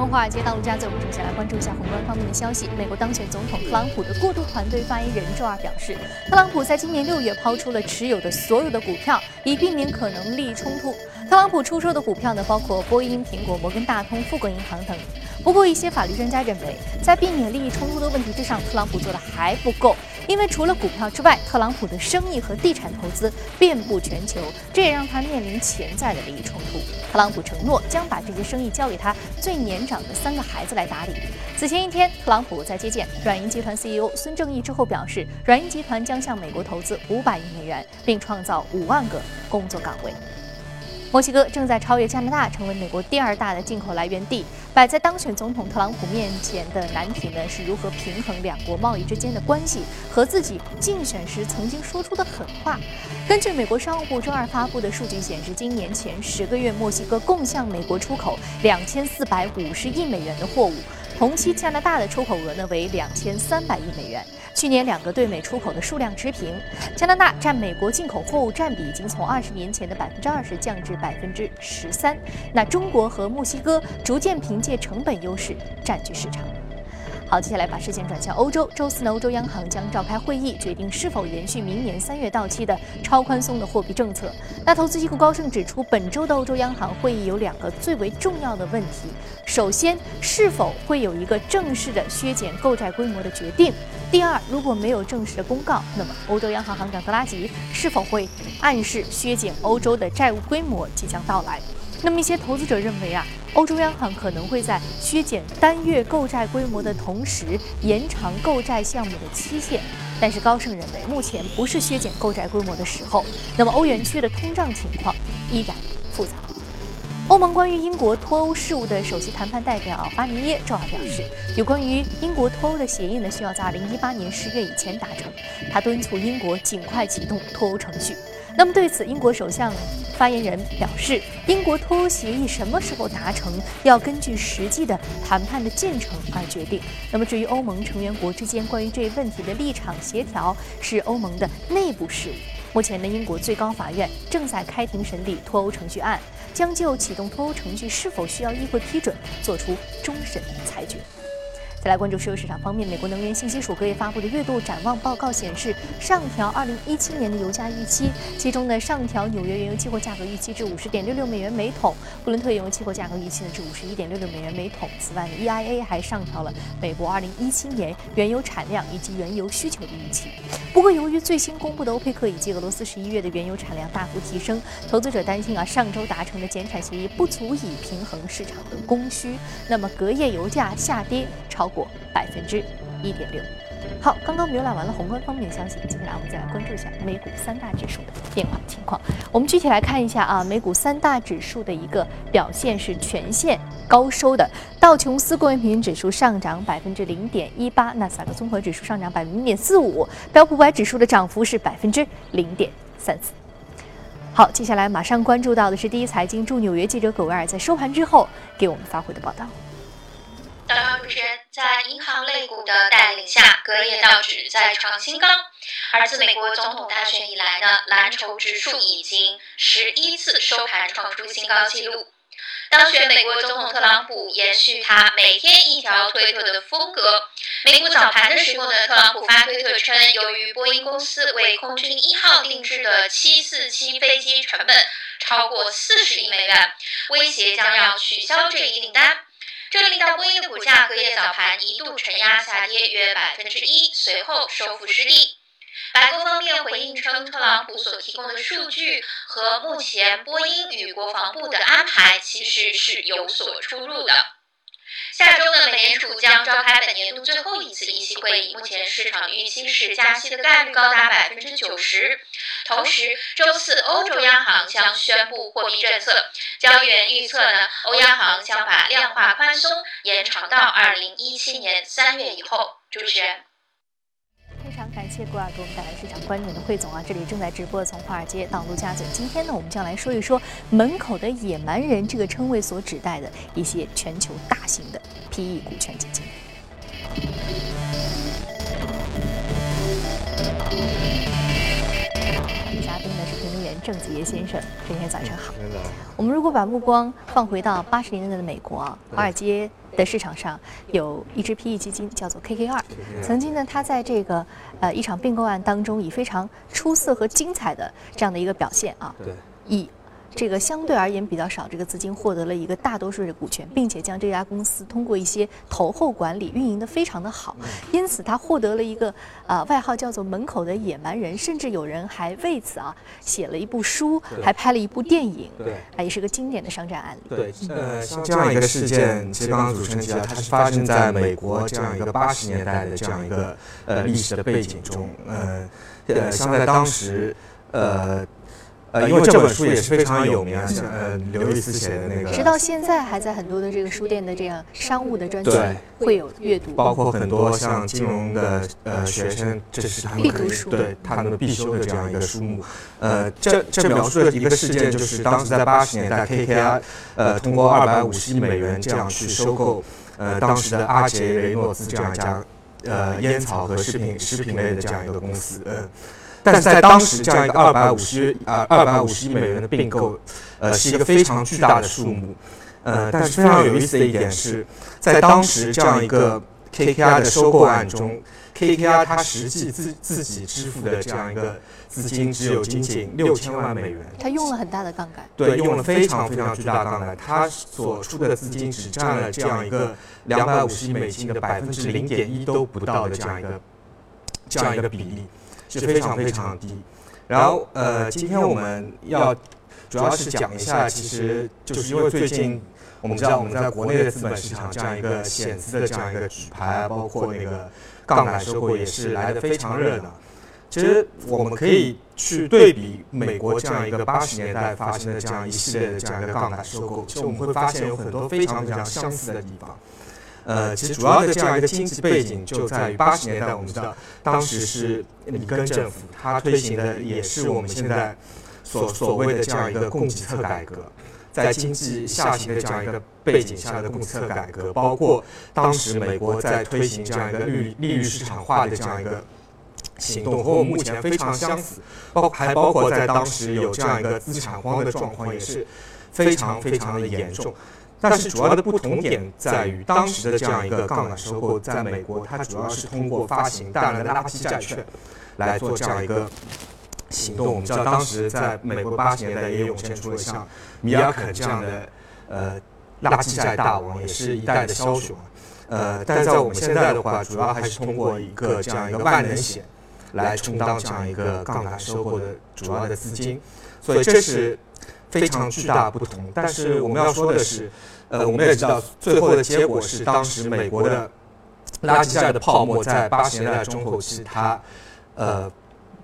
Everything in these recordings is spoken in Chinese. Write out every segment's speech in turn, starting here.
从华尔街到陆家嘴，我们首先来关注一下宏观方面的消息。美国当选总统特朗普的过渡团队发言人周二表示，特朗普在今年六月抛出了持有的所有的股票，以避免可能利益冲突。特朗普出售的股票呢，包括波音、苹果、摩根大通、富国银行等。不过，一些法律专家认为，在避免利益冲突的问题之上，特朗普做的还不够。因为除了股票之外，特朗普的生意和地产投资遍布全球，这也让他面临潜在的利益冲突。特朗普承诺将把这些生意交给他最年长的三个孩子来打理。此前一天，特朗普在接见软银集团 CEO 孙正义之后表示，软银集团将向美国投资五百亿美元，并创造五万个工作岗位。墨西哥正在超越加拿大，成为美国第二大的进口来源地。摆在当选总统特朗普面前的难题呢，是如何平衡两国贸易之间的关系和自己竞选时曾经说出的狠话。根据美国商务部周二发布的数据显示，今年前十个月，墨西哥共向美国出口两千四百五十亿美元的货物。同期加拿大的出口额呢为两千三百亿美元，去年两个对美出口的数量持平。加拿大占美国进口货物占比已经从二十年前的百分之二十降至百分之十三。那中国和墨西哥逐渐凭借成本优势占据市场。好，接下来把视线转向欧洲。周四呢，欧洲央行将召开会议，决定是否延续明年三月到期的超宽松的货币政策。那投资机构高盛指出，本周的欧洲央行会议有两个最为重要的问题：首先，是否会有一个正式的削减购债规模的决定；第二，如果没有正式的公告，那么欧洲央行行长德拉吉是否会暗示削减欧洲的债务规模即将到来？那么一些投资者认为啊，欧洲央行可能会在削减单月购债规模的同时延长购债项目的期限。但是高盛认为，目前不是削减购债规模的时候。那么欧元区的通胀情况依然复杂。欧盟关于英国脱欧事务的首席谈判代表巴尼耶周二表示，有关于英国脱欧的协议呢，需要在2018年10月以前达成。他敦促英国尽快启动脱欧程序。那么对此，英国首相发言人表示，英国脱欧协议什么时候达成，要根据实际的谈判的进程而决定。那么至于欧盟成员国之间关于这一问题的立场协调，是欧盟的内部事务。目前呢，英国最高法院正在开庭审理脱欧程序案，将就启动脱欧程序是否需要议会批准作出终审裁决。再来关注石油市场方面，美国能源信息署隔夜发布的月度展望报告显示，上调2017年的油价预期，其中呢上调纽约原油期货价格预期至50.66美元每桶，布伦特原油期货价格预期呢至51.66美元每桶。此外呢，EIA 还上调了美国2017年原油产量以及原油需求的预期。不过，由于最新公布的欧佩克以及俄罗斯11月的原油产量大幅提升，投资者担心啊上周达成的减产协议不足以平衡市场的供需，那么隔夜油价下跌超。过百分之一点六。好，刚刚浏览完了宏观方面的消息，接下来我们再来关注一下美股三大指数的变化情况。我们具体来看一下啊，美股三大指数的一个表现是全线高收的。道琼斯工业平均指数上涨百分之零点一八，纳斯达克综合指数上涨百分之零点四五，标普五百指数的涨幅是百分之零点三四。好，接下来马上关注到的是第一财经驻纽约记者葛维尔在收盘之后给我们发回的报道。早上主持人，在银行类股的带领下，隔夜道指再创新高。而自美国总统大选以来呢，蓝筹指数已经十一次收盘创出新高纪录。当选美国总统特朗普延续他每天一条推特的风格。美股早盘的时候呢，特朗普发推特称，由于波音公司为空军一号定制的747飞机成本超过四十亿美元，威胁将要取消这一订单。这令到波音的股价隔夜早盘一度承压下跌约百分之一，随后收复失地。白宫方面回应称，特朗普所提供的数据和目前波音与国防部的安排其实是有所出入的。下周呢，美联储将召开本年度最后一次议息会议，目前市场预期是加息的概率高达百分之九十。同时，周四欧洲央行将宣布货币政策，交易员预测呢，欧央行将把量化宽松延长到二零一七年三月以后。主持人。非常感谢郭尔给我们带来市场观点的汇总啊！这里正在直播，从华尔街到陆家嘴。今天呢，我们将来说一说“门口的野蛮人”这个称谓所指代的一些全球大型的 PE 股权基金。嘉宾呢是评论员郑子怡先生，今天早上好。我们如果把目光放回到八十年代的美国啊，华尔街的市场上有一只 PE 基金叫做 KKR，曾经呢，它在这个呃一场并购案当中以非常出色和精彩的这样的一个表现啊，以。这个相对而言比较少，这个资金获得了一个大多数的股权，并且将这家公司通过一些投后管理运营的非常的好，因此他获得了一个呃外号叫做“门口的野蛮人”，甚至有人还为此啊写了一部书，还拍了一部电影，对，啊也是个经典的商战案例。对，呃，像这样一个事件，其实刚刚主持人提到，它是发生在美国这样一个八十年代的这样一个呃历史的背景中，呃，呃，像在当时，呃。呃，因为这本书也是非常有名啊，像呃刘易斯写的那个，直到现在还在很多的这个书店的这样商务的专辑会有阅读，包括很多像金融的呃学生，这是他们必读书，对他们必修的这样一个书目。呃，这这描述的一个事件就是当时在八十年代，KKR 呃通过二百五十亿美元这样去收购呃当时的阿杰雷诺兹这样一家呃烟草和食品食品类的这样一个公司，呃。但是在当时这样一个二百五十啊二百五十亿美元的并购，呃，是一个非常巨大的数目，呃，但是非常有意思的一点是，在当时这样一个 KKR 的收购案中，KKR 它实际自自己支付的这样一个资金只有仅仅六千万美元，它用了很大的杠杆，对，用了非常非常巨大的杠杆，它所出的资金只占了这样一个两百五十亿美金的百分之零点一都不到的这样一个这样一个比例。是非常非常低，然后呃，今天我们要主要是讲一下，其实就是因为最近我们知道我们在国内的资本市场这样一个险资的这样一个举牌，包括那个杠杆收购也是来的非常热闹。其实我们可以去对比美国这样一个八十年代发生的这样一系列的这样一个杠杆收购，其实我们会发现有很多非常非常相似的地方。呃，其实主要的这样一个经济背景就在于八十年代，我们知道当时是里根政府，它推行的也是我们现在所所谓的这样一个供给侧改革，在经济下行的这样一个背景下的供给侧改革，包括当时美国在推行这样一个利利率市场化的这样一个行动，和我们目前非常相似，包还包括在当时有这样一个资产荒的状况，也是非常非常的严重。但是主要的不同点在于，当时的这样一个杠杆收购，在美国它主要是通过发行大量的垃圾债券来做这样一个行动。我们知道，当时在美国八十年代也涌现出了像米尔肯这样的呃垃圾债大王，也是一代的枭雄。呃，但在我们现在的话，主要还是通过一个这样一个万能险来充当这样一个杠杆收购的主要的资金。所以这是。非常巨大不同，但是我们要说的是，呃，我们也知道最后的结果是，当时美国的垃圾债的泡沫在八十年代中后期它呃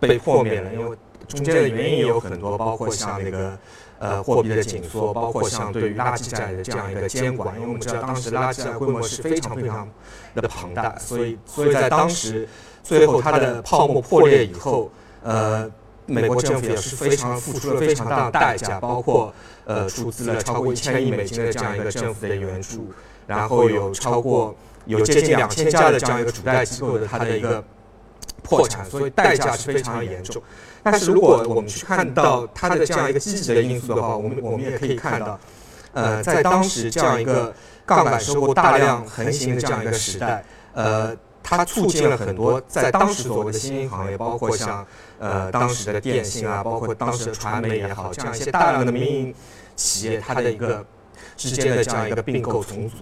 被破灭了，因为中间的原因也有很多，包括像那个呃货币的紧缩，包括像对于垃圾债的这样一个监管，因为我们知道当时垃圾债规模是非常非常的庞大，所以所以在当时最后它的泡沫破裂以后，呃。美国政府也是非常付出了非常大的代价，包括呃出资了超过一千亿美金的这样一个政府的援助，然后有超过有接近两千家的这样一个主贷机构的它的一个破产，所以代价是非常严重。但是如果我们去看到它的这样一个积极的因素的话，我们我们也可以看到，呃，在当时这样一个杠杆收购大量横行的这样一个时代，呃。它促进了很多在当时所谓的新兴行业，包括像呃当时的电信啊，包括当时的传媒也好，这样一些大量的民营企业，它的一个之间的这样一个并购重组，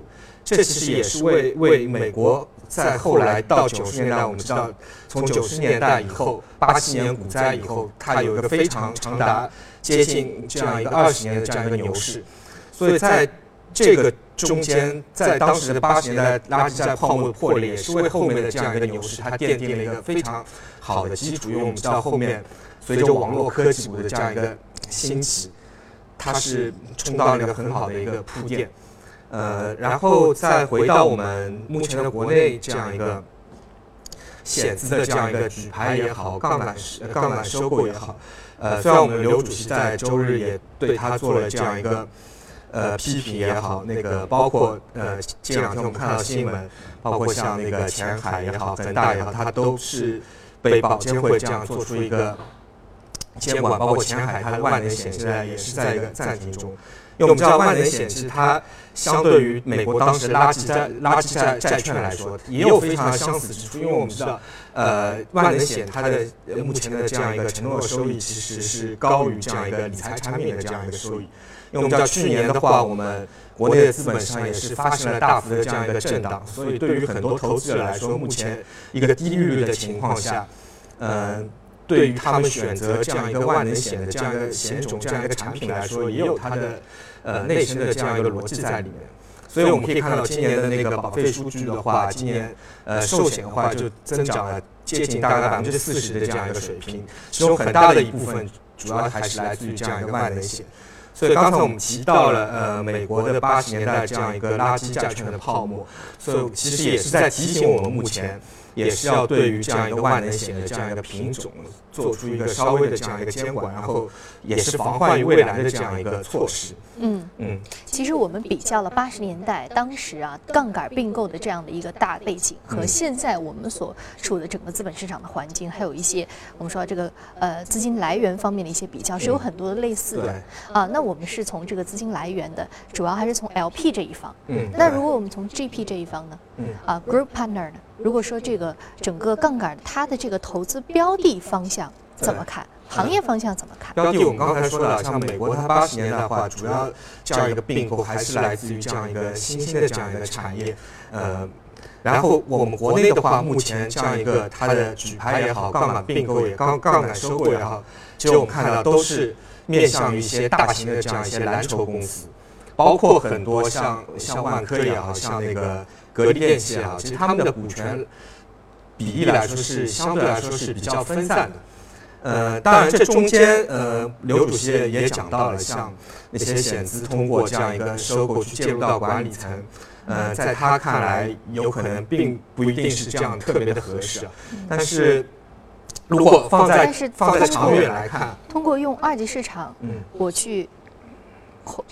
这其实也是为为美国在后来到九十年代，我们知道从九十年代以后，八七年股灾以后，它有一个非常长达接近这样一个二十年的这样一个牛市，所以在这个。中间在当时的八十年代垃圾债泡沫破裂，也是为后面的这样一个牛市，它奠定了一个非常好的基础。因为我们知道后面随着网络科技股的这样一个兴起，它是充当了一个很好的一个铺垫。呃，然后再回到我们目前的国内这样一个险资的这样一个举牌也好，杠杆杠杆收购也好，呃，虽然我们刘主席在周日也对他做了这样一个。呃，批评也好，那个包括呃，这两天我们看到新闻，包括像那个前海也好，恒大也好，它都是被保监会这样做出一个监管，包括前海，它的万能险现在也是在一个暂停中。因为我们知道万能险其实它相对于美国当时垃圾债垃圾债债券来说，也有非常相似之处。因为我们知道，呃，万能险它的目前的这样一个承诺收益其实是高于这样一个理财产品的这样一个收益。因为我们知道去年的话，我们国内的资本上也是发生了大幅的这样一个震荡，所以对于很多投资者来说，目前一个低利率的情况下，嗯。对于他们选择这样一个万能险的这样一个险种、这样一个产品来说，也有它的呃内生的这样一个逻辑在里面。所以我们可以看到今年的那个保费数据的话，今年呃寿险的话就增长了接近大概百分之四十的这样一个水平，其中很大的一部分主要还是来自于这样一个万能险。所以刚才我们提到了呃美国的八十年代这样一个垃圾债券的泡沫，所以其实也是在提醒我们目前。也是要对于这样一个万能险的这样一个品种做出一个稍微的这样一个监管，然后也是防患于未来的这样一个措施。嗯嗯，其实我们比较了八十年代当时啊杠杆并购的这样的一个大背景，和现在我们所处的整个资本市场的环境，还有一些我们说这个呃资金来源方面的一些比较，是有很多的类似的。啊，那我们是从这个资金来源的，主要还是从 LP 这一方。嗯。那如果我们从 GP 这一方呢？嗯。啊，Group Partner 呢？如果说这个整个杠杆它的这个投资标的方向怎么看？行业方向怎么看？标的我们刚才说了，像美国它八十年代的话，主要这样一个并购还是来自于这样一个新兴的这样一个产业。呃，然后我们国内的话，目前这样一个它的举牌也好，杠杆并购也杠杠杆收购也好，其实我们看到都是面向于一些大型的这样一些蓝筹公司，包括很多像像万科也好像那个。格力电器啊，其实他们的股权比例来说是相对来说是比较分散的。呃，当然这中间呃，刘主席也讲到了，像那些险资通过这样一个收购去介入到管理层，呃，在他看来有可能并不一定是这样特别的合适。但是如果放在放在长远来看，通过用二级市场，嗯，我去。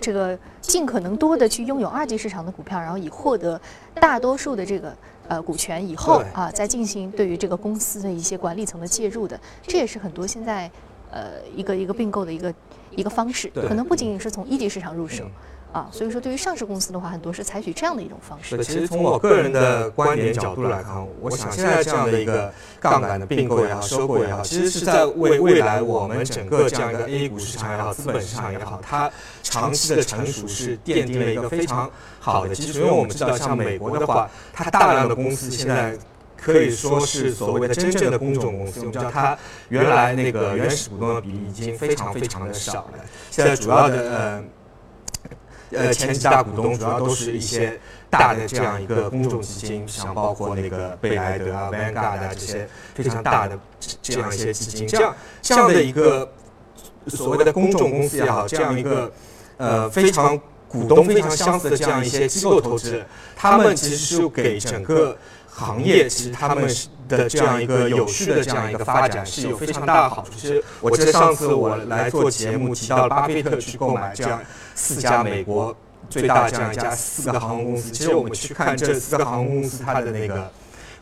这个尽可能多的去拥有二级市场的股票，然后以获得大多数的这个呃股权以后啊，再进行对于这个公司的一些管理层的介入的，这也是很多现在呃一个一个并购的一个一个方式，可能不仅仅是从一级市场入手。啊，所以说对于上市公司的话，很多是采取这样的一种方式。其实从我个人的观点角度来看，我想现在这样的一个杠杆的并购也好、收购也好，其实是在为未来我们整个这样一个 A 股市场也好、资本市场也好，它长期的成熟是奠定了一个非常好的基础。因为我们知道，像美国的话，它大量的公司现在可以说是所谓的真正的公众公司。我们知道，它原来那个原始股东的比例已经非常非常的少了，现在主要的呃。呃，前几大股东主要都是一些大的这样一个公众基金，像包括那个贝莱德啊、Vanguard 啊这些非常大的这样一些基金，这样这样的一个所谓的公众公司也好，这样一个呃非常股东非常相似的这样一些机构投资，他们其实是给整个行业，其实他们的这样一个有序的这样一个发展是有非常大的好处。其实我记得上次我来做节目提到巴菲特去购买这样。四家美国最大这样一家四个航空公司，其实我们去看这四个航空公司它的那个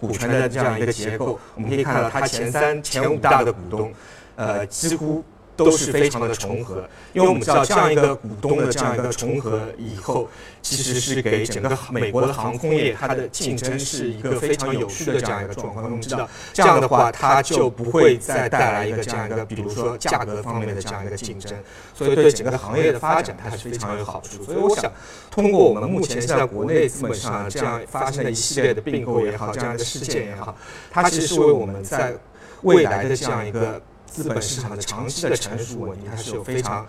股权的这样一个结构，我们可以看到它前三、前五大的股东，呃，几乎。都是非常的重合，因为我们知道这样一个股东的这样一个重合以后，其实是给整个美国的航空业它的竞争是一个非常有序的这样一个状况。我们知道这样的话，它就不会再带来一个这样一个，比如说价格方面的这样一个竞争，所以对整个行业的发展它是非常有好处。所以我想，通过我们目前现在国内资本上这样发生的一系列的并购也好，这样一个事件也好，它其实是为我们在未来的这样一个。资本市场的长期的成熟稳定，它是有非常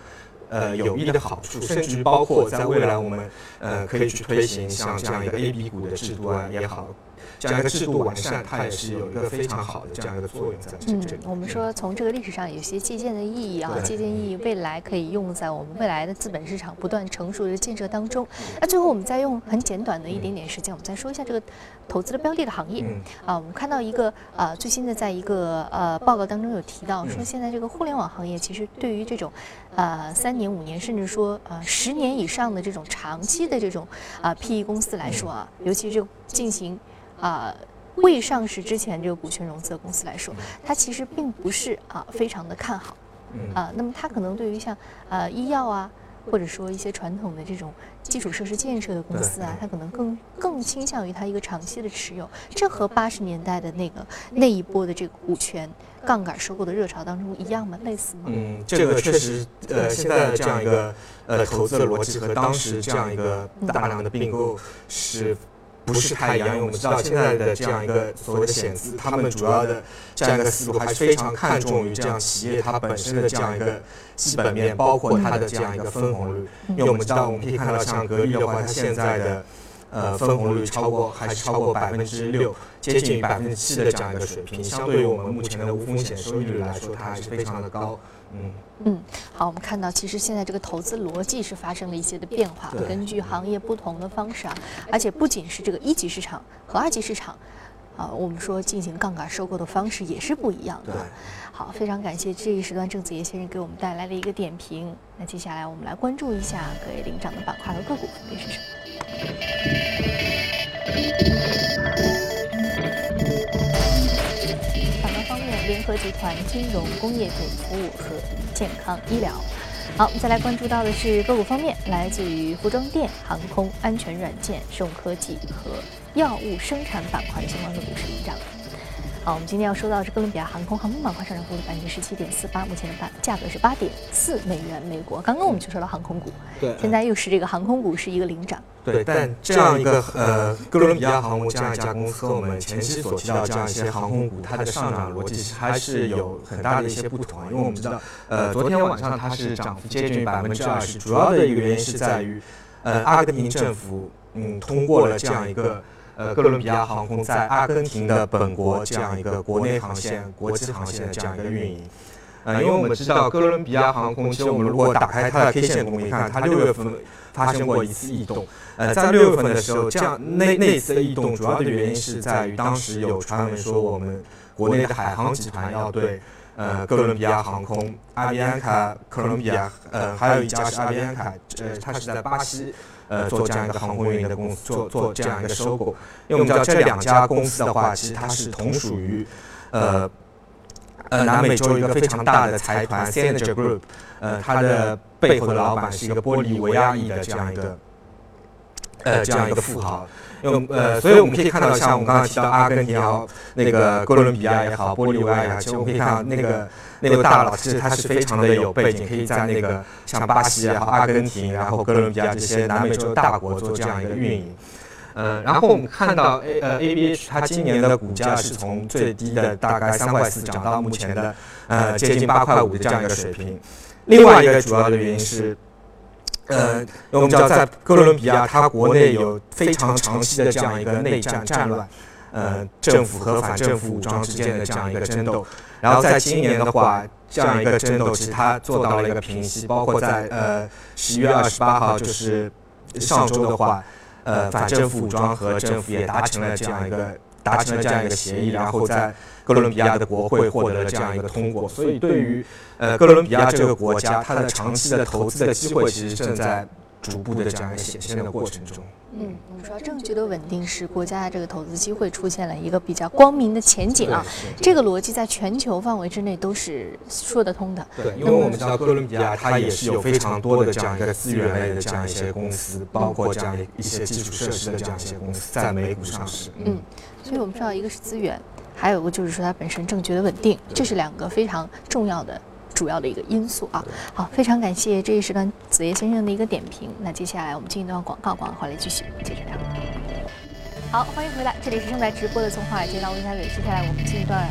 呃有益的好处，甚至于包括在未来我们呃可以去推行像这样一个 A、B 股的制度啊也好。这样一个制度完善，它也是有一个非常好的这样一个作用在这里。我们说从这个历史上有些借鉴的意义啊，借鉴意义未来可以用在我们未来的资本市场不断成熟的建设当中。那最后我们再用很简短的一点点时间，我们再说一下这个投资的标的的行业啊。我们看到一个呃最新的在一个呃报告当中有提到说，现在这个互联网行业其实对于这种呃三年五年甚至说呃十年以上的这种长期的这种啊 PE 公司来说啊，尤其是进行。啊，未上市之前这个股权融资的公司来说，它其实并不是啊非常的看好。啊，那么它可能对于像呃医药啊。或者说一些传统的这种基础设施建设的公司啊，它可能更更倾向于它一个长期的持有，这和八十年代的那个那一波的这个股权杠杆收购的热潮当中一样吗？类似吗？嗯，这个确实，呃，现在的这样一个呃投资的逻辑和当时这样一个大量的并购是。不是太一样，因为我们知道现在的这样一个所谓的险资，他们主要的这样一个思路还是非常看重于这样企业它本身的这样一个基本面，包括它的这样一个分红率。因为我们知道，我们可以看到像格力的话，它现在的呃分红率超过还是超过百分之六，接近于百分之七的这样一个水平，相对于我们目前的无风险收益率来说，它还是非常的高。嗯嗯，好，我们看到其实现在这个投资逻辑是发生了一些的变化，根据行业不同的方式啊，而且不仅是这个一级市场和二级市场，啊，我们说进行杠杆收购的方式也是不一样的。好，非常感谢这一时段郑子叶先生给我们带来的一个点评。那接下来我们来关注一下各位领涨的板块和个股分别是什么。科集团、金融、工业品服务和健康医疗。好，我们再来关注到的是个股方面，来自于服装店、航空、安全软件、生物科技和药物生产板块的相关个股是领涨。好，我们今天要说到是哥伦比亚航空航空板块上涨幅度百分之十七点四八，目前的板价格是八点四美元每股。刚刚我们就说到航空股，对，现在又是这个航空股是一个领涨。对，但这样一个呃哥伦比亚航空这样一家公司和我们前期所提到这样一些航空股，它的上涨逻辑还是有很大的一些不同。因为我们知道，呃，昨天晚上它是涨幅接近百分之二十，主要的一个原因是在于，呃，阿根廷政府嗯通过了这样一个。呃，哥伦比亚航空在阿根廷的本国这样一个国内航线、国际航线的这样一个运营。呃，因为我们知道哥伦比亚航空，其实我们如果打开它的 K 线图，你看它六月份发生过一次异动。呃，在六月份的时候，这样那那次异动主要的原因是在于当时有传闻说我们国内的海航集团要对呃哥伦比亚航空、阿比安卡、哥伦比亚，呃，还有一家是阿比安卡，呃，它是在巴西。呃，做这样一个航空运营的公司，做做这样一个收购，因为我们知道这两家公司的话，其实它是同属于，呃，呃南美洲一个非常大的财团 s a n g e r Group，呃，它的背后的老板是一个玻利维亚裔的这样一个，呃，这样一个富豪。用呃，所以我们可以看到，像我们刚刚提到阿根廷也好，那个哥伦比亚也好，玻利维亚也好，其实我们可以看到那个那位大佬，其实他是非常的有背景，可以在那个像巴西也好、阿根廷，然后哥伦比亚这些南美洲大国做这样一个运营。呃，然后我们看到 A 呃 A B H 它今年的股价是从最低的大概三块四涨到目前的呃接近八块五的这样一个水平。另外一个主要的原因是。呃，我们知道，在哥伦比亚，它国内有非常长期的这样一个内战战乱，呃，政府和反政府武装之间的这样一个争斗。然后在今年的话，这样一个争斗其实它做到了一个平息，包括在呃十一月二十八号，就是上周的话，呃，反政府武装和政府也达成了这样一个达成了这样一个协议，然后在。哥伦比亚的国会获得了这样一个通过，所以对于呃哥伦比亚这个国家，它的长期的投资的机会其实正在逐步的这样一个显现的过程中。嗯，我们说政局的稳定是国家的这个投资机会出现了一个比较光明的前景啊，这个逻辑在全球范围之内都是说得通的。对，因为我们知道哥伦比亚它也是有非常多的这样一个资源类的这样一些公司，包括这样一些基础设施的这样一些公司在美股上市。嗯，所以我们知道一个是资源。还有个就是说，它本身政局的稳定，这是两个非常重要的、主要的一个因素啊。好，非常感谢这一时段子叶先生的一个点评。那接下来我们进一段广告，广告回来继续接着聊。好，欢迎回来，这里是正在直播的从华尔街到温家伟。接下来我们进一段。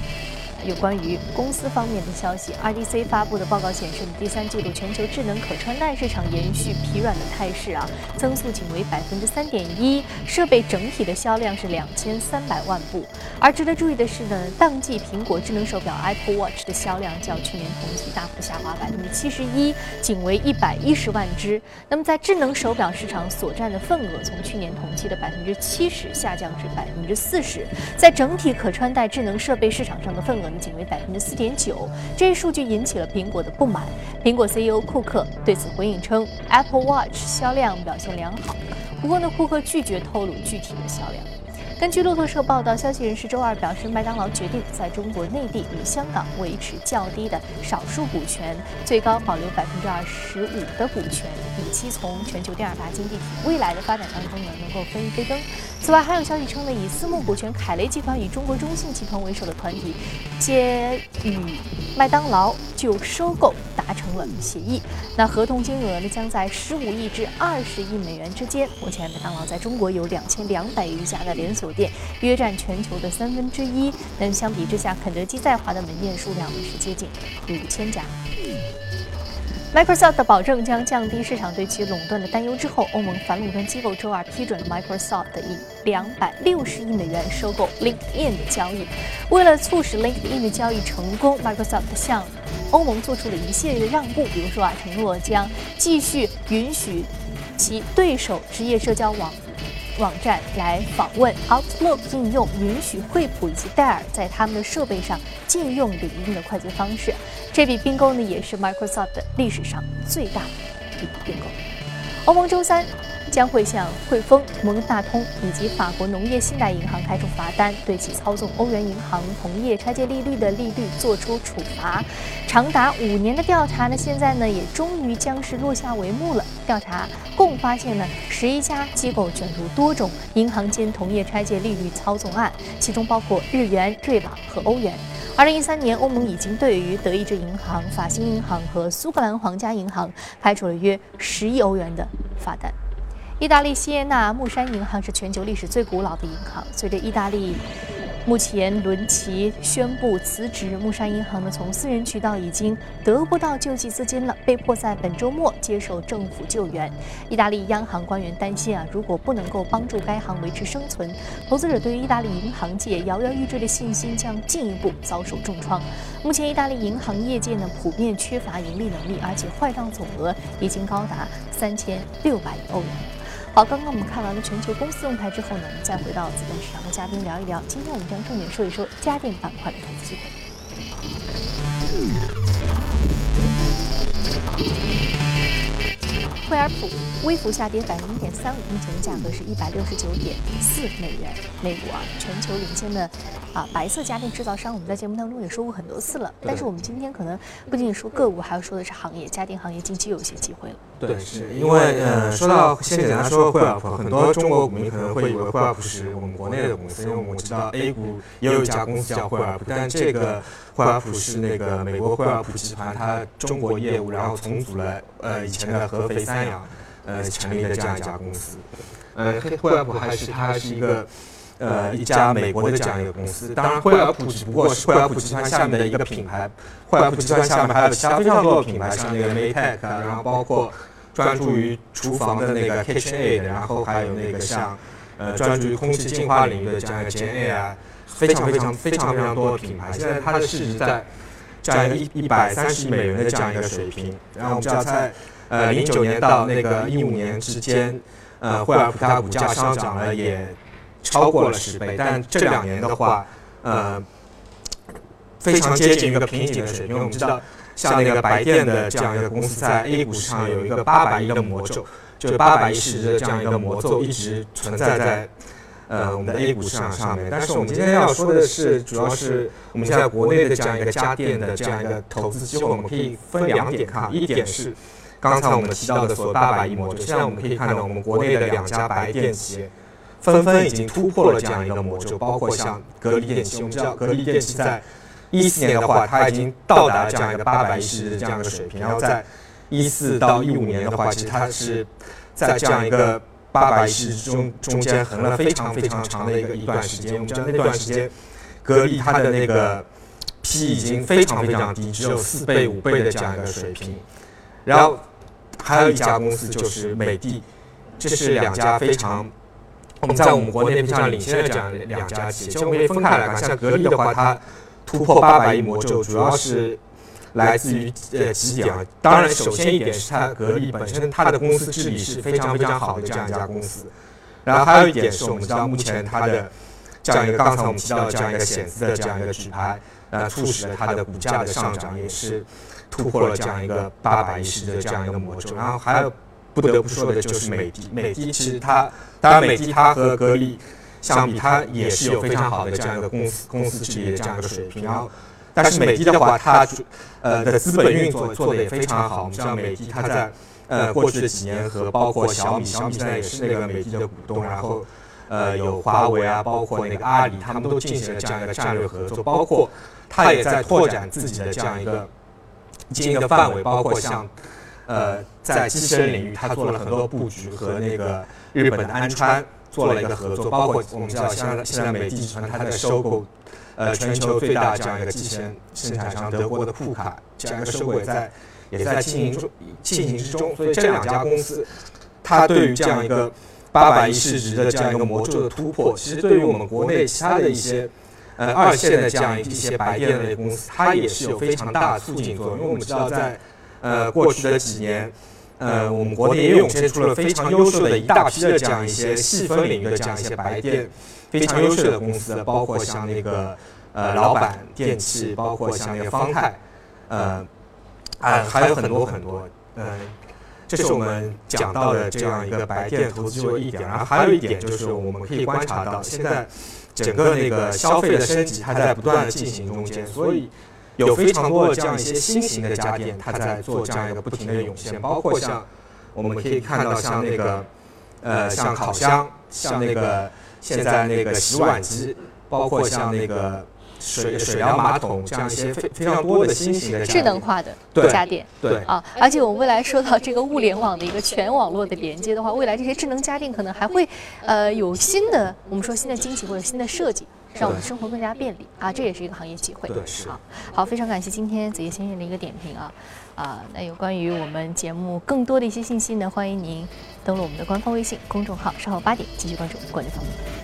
有关于公司方面的消息，RDC 发布的报告显示，第三季度全球智能可穿戴市场延续疲软的态势啊，增速仅为百分之三点一，设备整体的销量是两千三百万部。而值得注意的是呢，当季苹果智能手表 Apple Watch 的销量较去年同期大幅下滑百分之七十一，仅为一百一十万只。那么在智能手表市场所占的份额，从去年同期的百分之七十下降至百分之四十，在整体可穿戴智能设备市场上的份额。仅为百分之四点九，这一数据引起了苹果的不满。苹果 CEO 库克对此回应称，Apple Watch 销量表现良好。不过呢，库克拒绝透露具体的销量。根据路透社报道，消息人士周二表示，麦当劳决定在中国内地与香港维持较低的少数股权，最高保留百分之二十五的股权，以期从全球第二大经济体未来的发展当中呢能够分一杯羹。此外，还有消息称呢，以私募股权凯雷集团与中国中信集团为首的团体，皆与麦当劳就收购达成了协议。那合同金额呢将在十五亿至二十亿美元之间。目前，麦当劳在中国有两千两百余家的连锁店，约占全球的三分之一。但相比之下，肯德基在华的门店数量呢是接近五千家。Microsoft 保证将降低市场对其垄断的担忧之后，欧盟反垄断机构周二批准了 Microsoft 以两百六十亿美元收购 LinkedIn 的交易。为了促使 LinkedIn 的交易成功，Microsoft 向欧盟做出了一系列的让步，比如说啊，承诺将继续允许其对手职业社交网。网站来访问 Outlook 应用，允许惠普以及戴尔在他们的设备上禁用领英的快捷方式。这笔并购呢，也是 Microsoft 历史上最大的一笔并购。欧盟周三。将会向汇丰、摩根大通以及法国农业信贷银行开出罚单，对其操纵欧元银行同业拆借利率的利率作出处罚。长达五年的调查呢，现在呢也终于将是落下帷幕了。调查共发现了十一家机构卷入多种银行间同业拆借利率操纵案，其中包括日元、瑞郎和欧元。二零一三年，欧盟已经对于德意志银行、法兴银行和苏格兰皇家银行开出了约十亿欧元的罚单。意大利锡耶纳木山银行是全球历史最古老的银行。随着意大利目前伦齐宣布辞职，木山银行呢从私人渠道已经得不到救济资金了，被迫在本周末接受政府救援。意大利央行官员担心啊，如果不能够帮助该行维持生存，投资者对于意大利银行界摇摇欲坠的信心将进一步遭受重创。目前，意大利银行业界呢普遍缺乏盈利能力，而且坏账总额已经高达三千六百亿欧元。好，刚刚我们看完了全球公司动态之后呢，我们再回到资本市场和嘉宾聊一聊。今天我们将重点说一说家电板块的投资机会。惠而浦微幅下跌百分之零点三五，目前的价格是一百六十九点四美元每股啊。全球领先的啊白色家电制造商，我们在节目当中也说过很多次了。但是我们今天可能不仅仅说个股，还要说的是行业，家电行业近期有一些机会了。对，是因为呃，说到先简单说惠而浦，很多中国股民可能会以为惠而浦是我们国内的公司，因为我们知道 A 股也有一家公司叫惠而浦，但这个惠而浦是那个美国惠而浦集团它中国业务，然后重组了呃以前的合肥三洋。呃，成立的这样一家公司，呃，惠而浦还是它是一个呃一家美国的这样一个公司。当然，惠而浦只不过是惠而浦集团下面的一个品牌。惠而浦集团下面还有其他非常多的品牌，像那个 Maytag，然后包括专注于厨房的那个 KitchenAid，然后还有那个像呃专注于空气净化领域的这样一个 JenAir 啊，非常非常非常非常多的品牌。现在它的市值在这样一一百三十亿美元的这样一个水平。然后我们知道在呃，零九年到那个一五年之间，呃，惠而浦它股价上涨了也超过了十倍，但这两年的话，呃，非常接近一个瓶颈的水平。我们知道，像那个白电的这样一个公司在 A 股上有一个八百亿的魔咒，就八百亿市值的这样一个魔咒一直存在在呃我们的 A 股市场上面。但是我们今天要说的是，主要是我们现在国内的这样一个家电的这样一个投资机会，我们可以分两点看，一点是。刚才我们提到的所谓八百亿魔咒，现在我们可以看到，我们国内的两家白电企业纷纷已经突破了这样一个魔咒，包括像格力电器。我们知道，格力电器在一四年的话，它已经到达这样一个八百亿市值的这样一个水平，然后在一四到一五年的话，其实它是在这样一个八百亿市值中中间横了非常非常长的一个一段时间。我们知道那段时间，格力它的那个 P 已经非常非常低，只有四倍五倍的这样一个水平，然后。还有一家公司就是美的，这是两家非常我们在我们国内非常领先的这样两家企业。其实我们可以分开来看，像格力的话，它突破八百亿魔咒，主要是来自于呃几点啊。当然，首先一点是它格力本身它的公司治理是非常非常好的这样一家公司。然后还有一点是我们知道，目前它的这样一个刚才我们提到的这样一个险资的这样一个举牌，呃，促使了它的股价的上涨，也是。突破了这样一个八百一十的这样一个魔咒，然后还有不得不说的就是美的。美的其实它，当然美的它和格力相比，它也是有非常好的这样一个公司公司治理的这样一个水平。然后，但是美的的话，它呃的资本运作做的也非常好。我们知道美的它在呃过去的几年和包括小米，小米现在也是那个美的的股东，然后呃有华为啊，包括那个阿里，他们都进行了这样一个战略合作，包括它也在拓展自己的这样一个经营的范围，包括像呃在机器人领域，它做了很多布局和那个日本的安川。做了一个合作，包括我们知道，像现在美的集团它在收购，呃，全球最大这样一个机器人生产商德国的库卡，这样一个收购也在也在进行中进行之中。所以这两家公司，它对于这样一个八百亿市值的这样一个魔咒的突破，其实对于我们国内其他的一些呃二线的这样一些白电类公司，它也是有非常大的促进作用。因为我们知道，在呃过去的几年。呃，我们国内也涌现出了非常优秀的一大批的这样一些细分领域的这样一些白电，非常优秀的公司，包括像那个呃老板电器，包括像那个方太，呃，啊还有很多很多，呃，这是我们讲到的这样一个白电投资就一点，然后还有一点就是我们可以观察到，现在整个那个消费的升级还在不断的进行中间，所以。有非常多的这样一些新型的家电，它在做这样一个不停的涌现，包括像我们可以看到像那个呃像烤箱，像那个现在那个洗碗机，包括像那个水水疗马桶这样一些非非常多的新型的智能化的家电，对啊，而且我们未来说到这个物联网的一个全网络的连接的话，未来这些智能家电可能还会呃有新的我们说新的惊喜或者新的设计。让我们生活更加便利啊，这也是一个行业机会。好，好，非常感谢今天子夜先生的一个点评啊，啊，那有关于我们节目更多的一些信息呢，欢迎您登录我们的官方微信公众号，稍后八点继续关注国内方面。